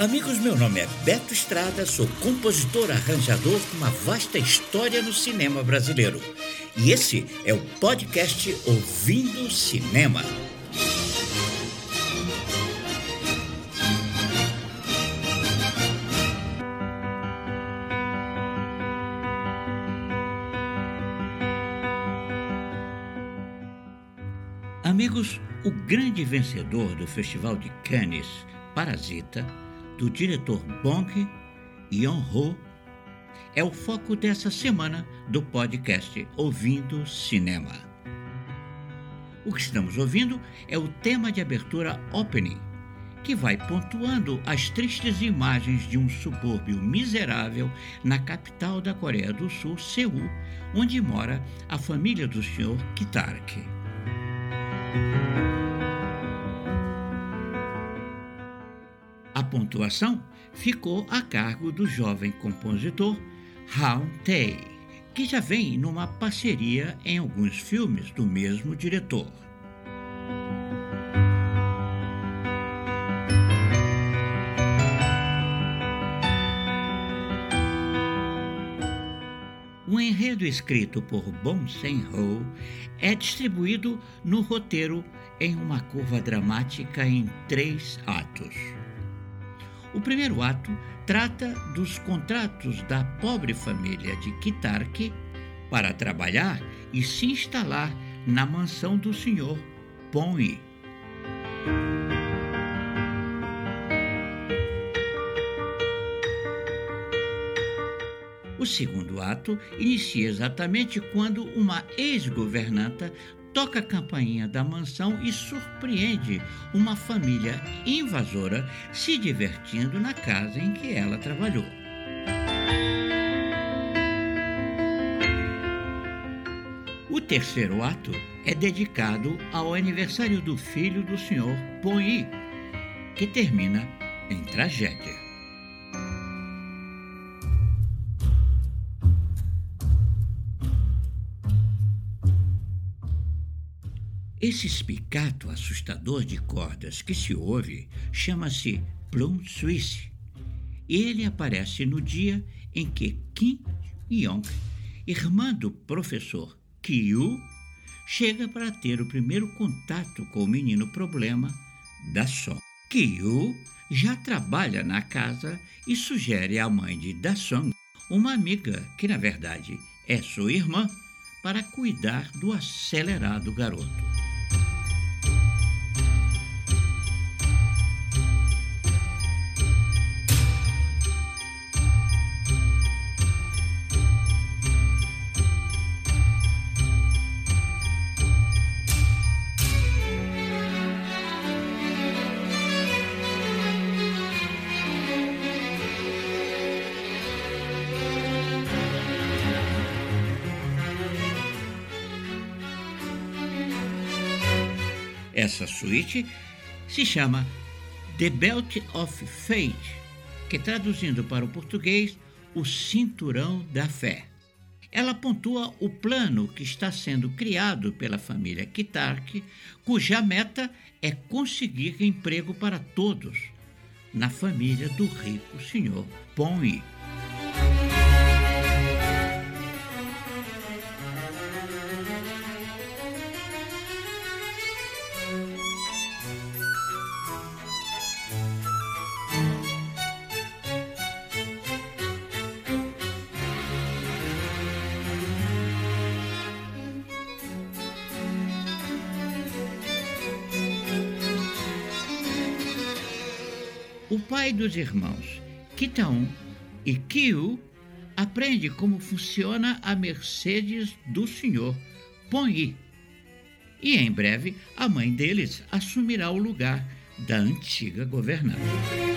Amigos, meu nome é Beto Estrada, sou compositor arranjador com uma vasta história no cinema brasileiro. E esse é o podcast Ouvindo Cinema. Amigos, o grande vencedor do Festival de Cannes, Parasita, do diretor Bong Joon-ho é o foco dessa semana do podcast Ouvindo Cinema. O que estamos ouvindo é o tema de abertura Opening, que vai pontuando as tristes imagens de um subúrbio miserável na capital da Coreia do Sul, Seul, onde mora a família do Sr. Kitark. A pontuação ficou a cargo do jovem compositor Han Tae, que já vem numa parceria em alguns filmes do mesmo diretor. O enredo escrito por Bong Sen-ho é distribuído no roteiro em uma curva dramática em três atos. O primeiro ato trata dos contratos da pobre família de Kitark para trabalhar e se instalar na mansão do senhor Pony. O segundo ato inicia exatamente quando uma ex-governanta toca a campainha da mansão e surpreende uma família invasora se divertindo na casa em que ela trabalhou. O terceiro ato é dedicado ao aniversário do filho do Sr. Poi, que termina em tragédia. Esse espicato assustador de cordas que se ouve chama-se Plum Suisse. Ele aparece no dia em que Kim Yong, irmã do professor Kyu, chega para ter o primeiro contato com o menino problema da Song. Kyu já trabalha na casa e sugere à mãe de Dasong, uma amiga que na verdade é sua irmã, para cuidar do acelerado garoto. Essa suíte se chama The Belt of Fate, que traduzindo para o português, o Cinturão da Fé. Ela pontua o plano que está sendo criado pela família Kitark, cuja meta é conseguir emprego para todos na família do rico senhor Pony. O pai dos irmãos Kitaon e Kyu aprende como funciona a Mercedes do senhor Ponyi. E em breve a mãe deles assumirá o lugar da antiga governanta.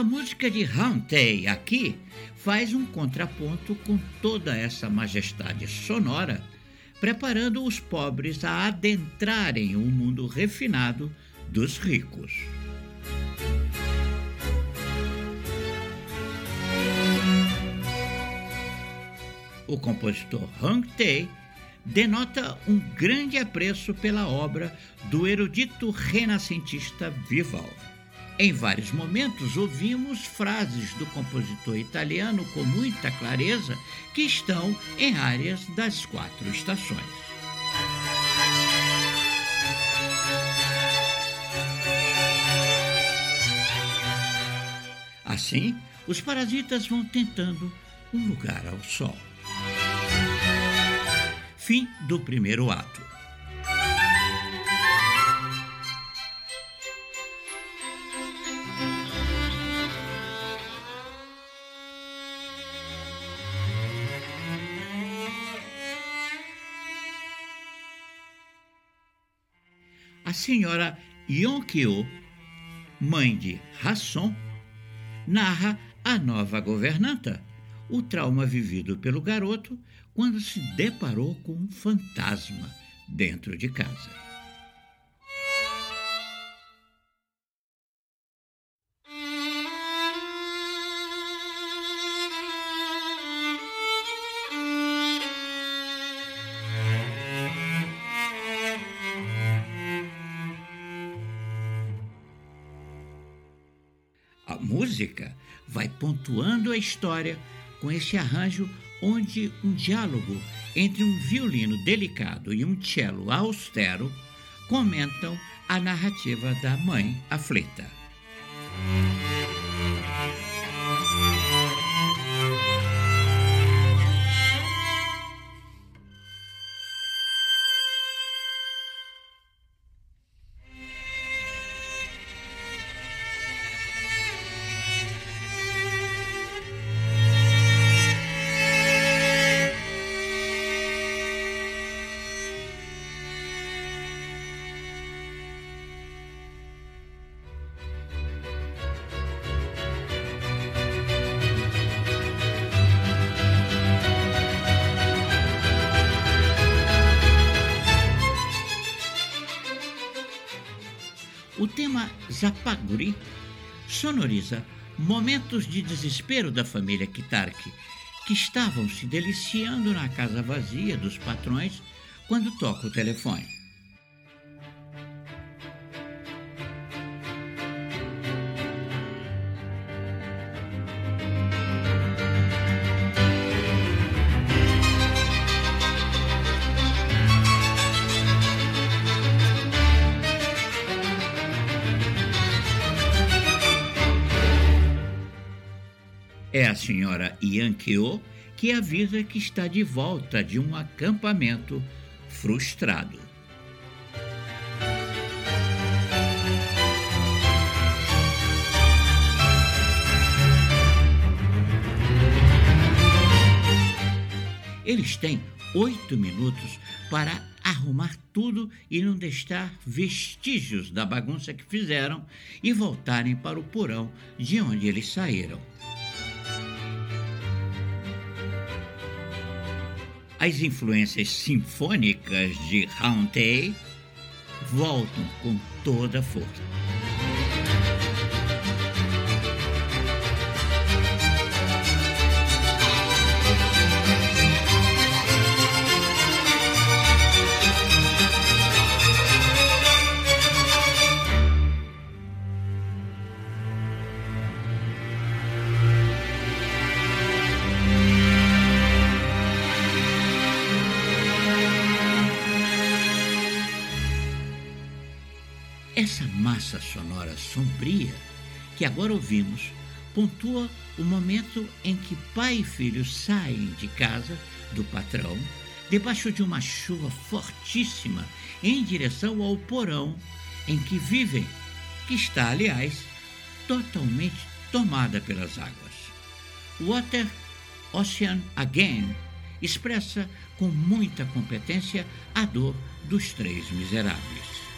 A música de Hauntei aqui faz um contraponto com toda essa majestade sonora, preparando os pobres a adentrarem o um mundo refinado dos ricos. O compositor Hang Tae denota um grande apreço pela obra do erudito renascentista Vivaldi. Em vários momentos ouvimos frases do compositor italiano com muita clareza que estão em áreas das quatro estações. Assim, os parasitas vão tentando um lugar ao sol. Fim do primeiro ato. Senhora Yonkyo, mãe de Hasson, narra a nova governanta, o trauma vivido pelo garoto quando se deparou com um fantasma dentro de casa. Música vai pontuando a história com esse arranjo onde um diálogo entre um violino delicado e um cello austero comentam a narrativa da mãe aflita. Sonoriza momentos de desespero da família Kitarki, que estavam se deliciando na casa vazia dos patrões quando toca o telefone. É a senhora Yankeo que avisa que está de volta de um acampamento frustrado. Eles têm oito minutos para arrumar tudo e não deixar vestígios da bagunça que fizeram e voltarem para o porão de onde eles saíram. As influências sinfônicas de Haunted voltam com toda a força. Massa sonora sombria que agora ouvimos pontua o momento em que pai e filho saem de casa do patrão debaixo de uma chuva fortíssima em direção ao porão em que vivem, que está, aliás, totalmente tomada pelas águas. Water Ocean Again expressa com muita competência a dor dos três miseráveis.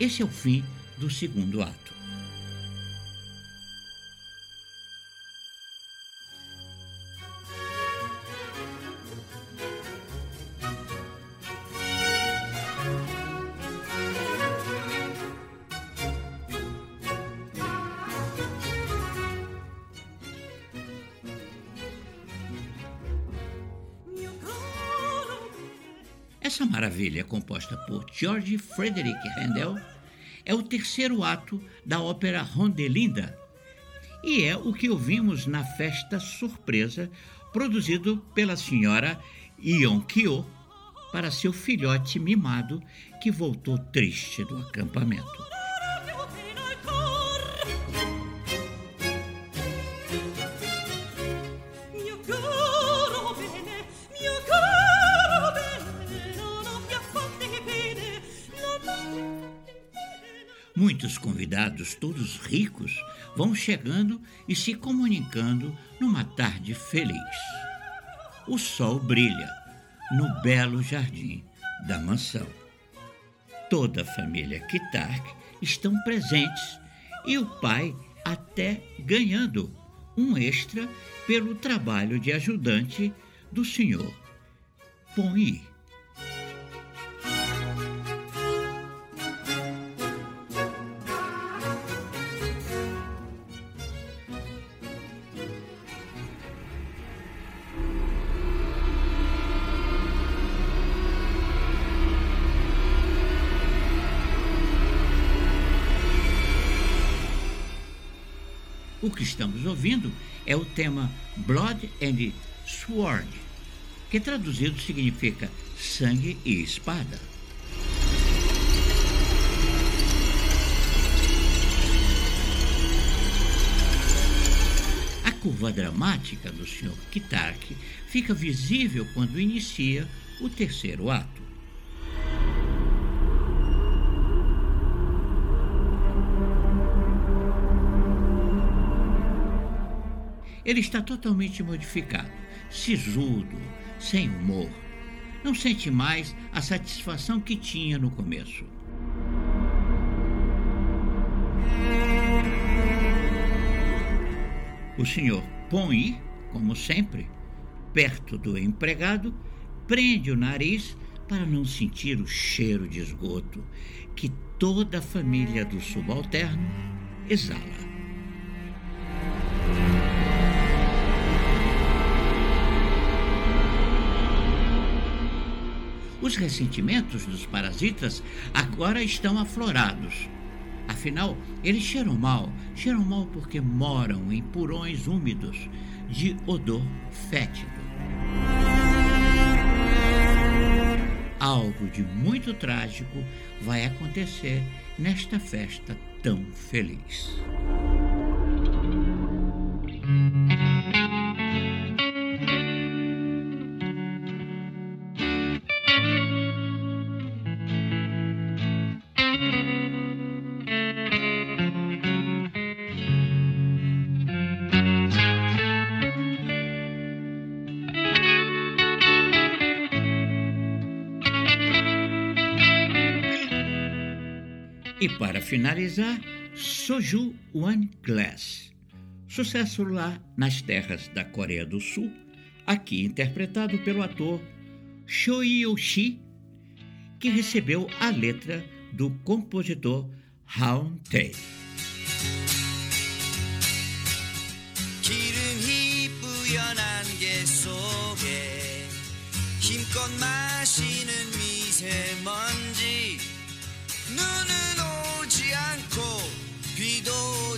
Esse é o fim do segundo ato. Essa maravilha, composta por George Frederick Handel, é o terceiro ato da ópera Rondelinda e é o que ouvimos na festa surpresa produzido pela senhora Ion Kyo para seu filhote mimado que voltou triste do acampamento. Muitos convidados, todos ricos, vão chegando e se comunicando numa tarde feliz. O sol brilha no belo jardim da mansão. Toda a família Kitark estão presentes e o pai até ganhando um extra pelo trabalho de ajudante do senhor Pony. O que estamos ouvindo é o tema Blood and Sword, que traduzido significa sangue e espada. A curva dramática do Sr. Kitark fica visível quando inicia o terceiro ato. Ele está totalmente modificado, sisudo, sem humor. Não sente mais a satisfação que tinha no começo. O senhor põe, como sempre, perto do empregado, prende o nariz para não sentir o cheiro de esgoto que toda a família do subalterno exala. Os ressentimentos dos parasitas agora estão aflorados. Afinal, eles cheiram mal, cheiram mal porque moram em purões úmidos de odor fétido. Algo de muito trágico vai acontecer nesta festa tão feliz. para finalizar, Soju One Glass. Sucesso lá nas terras da Coreia do Sul, aqui interpretado pelo ator Choi Yoshi, que recebeu a letra do compositor Haun Tae. 힘껏 마시는 미세먼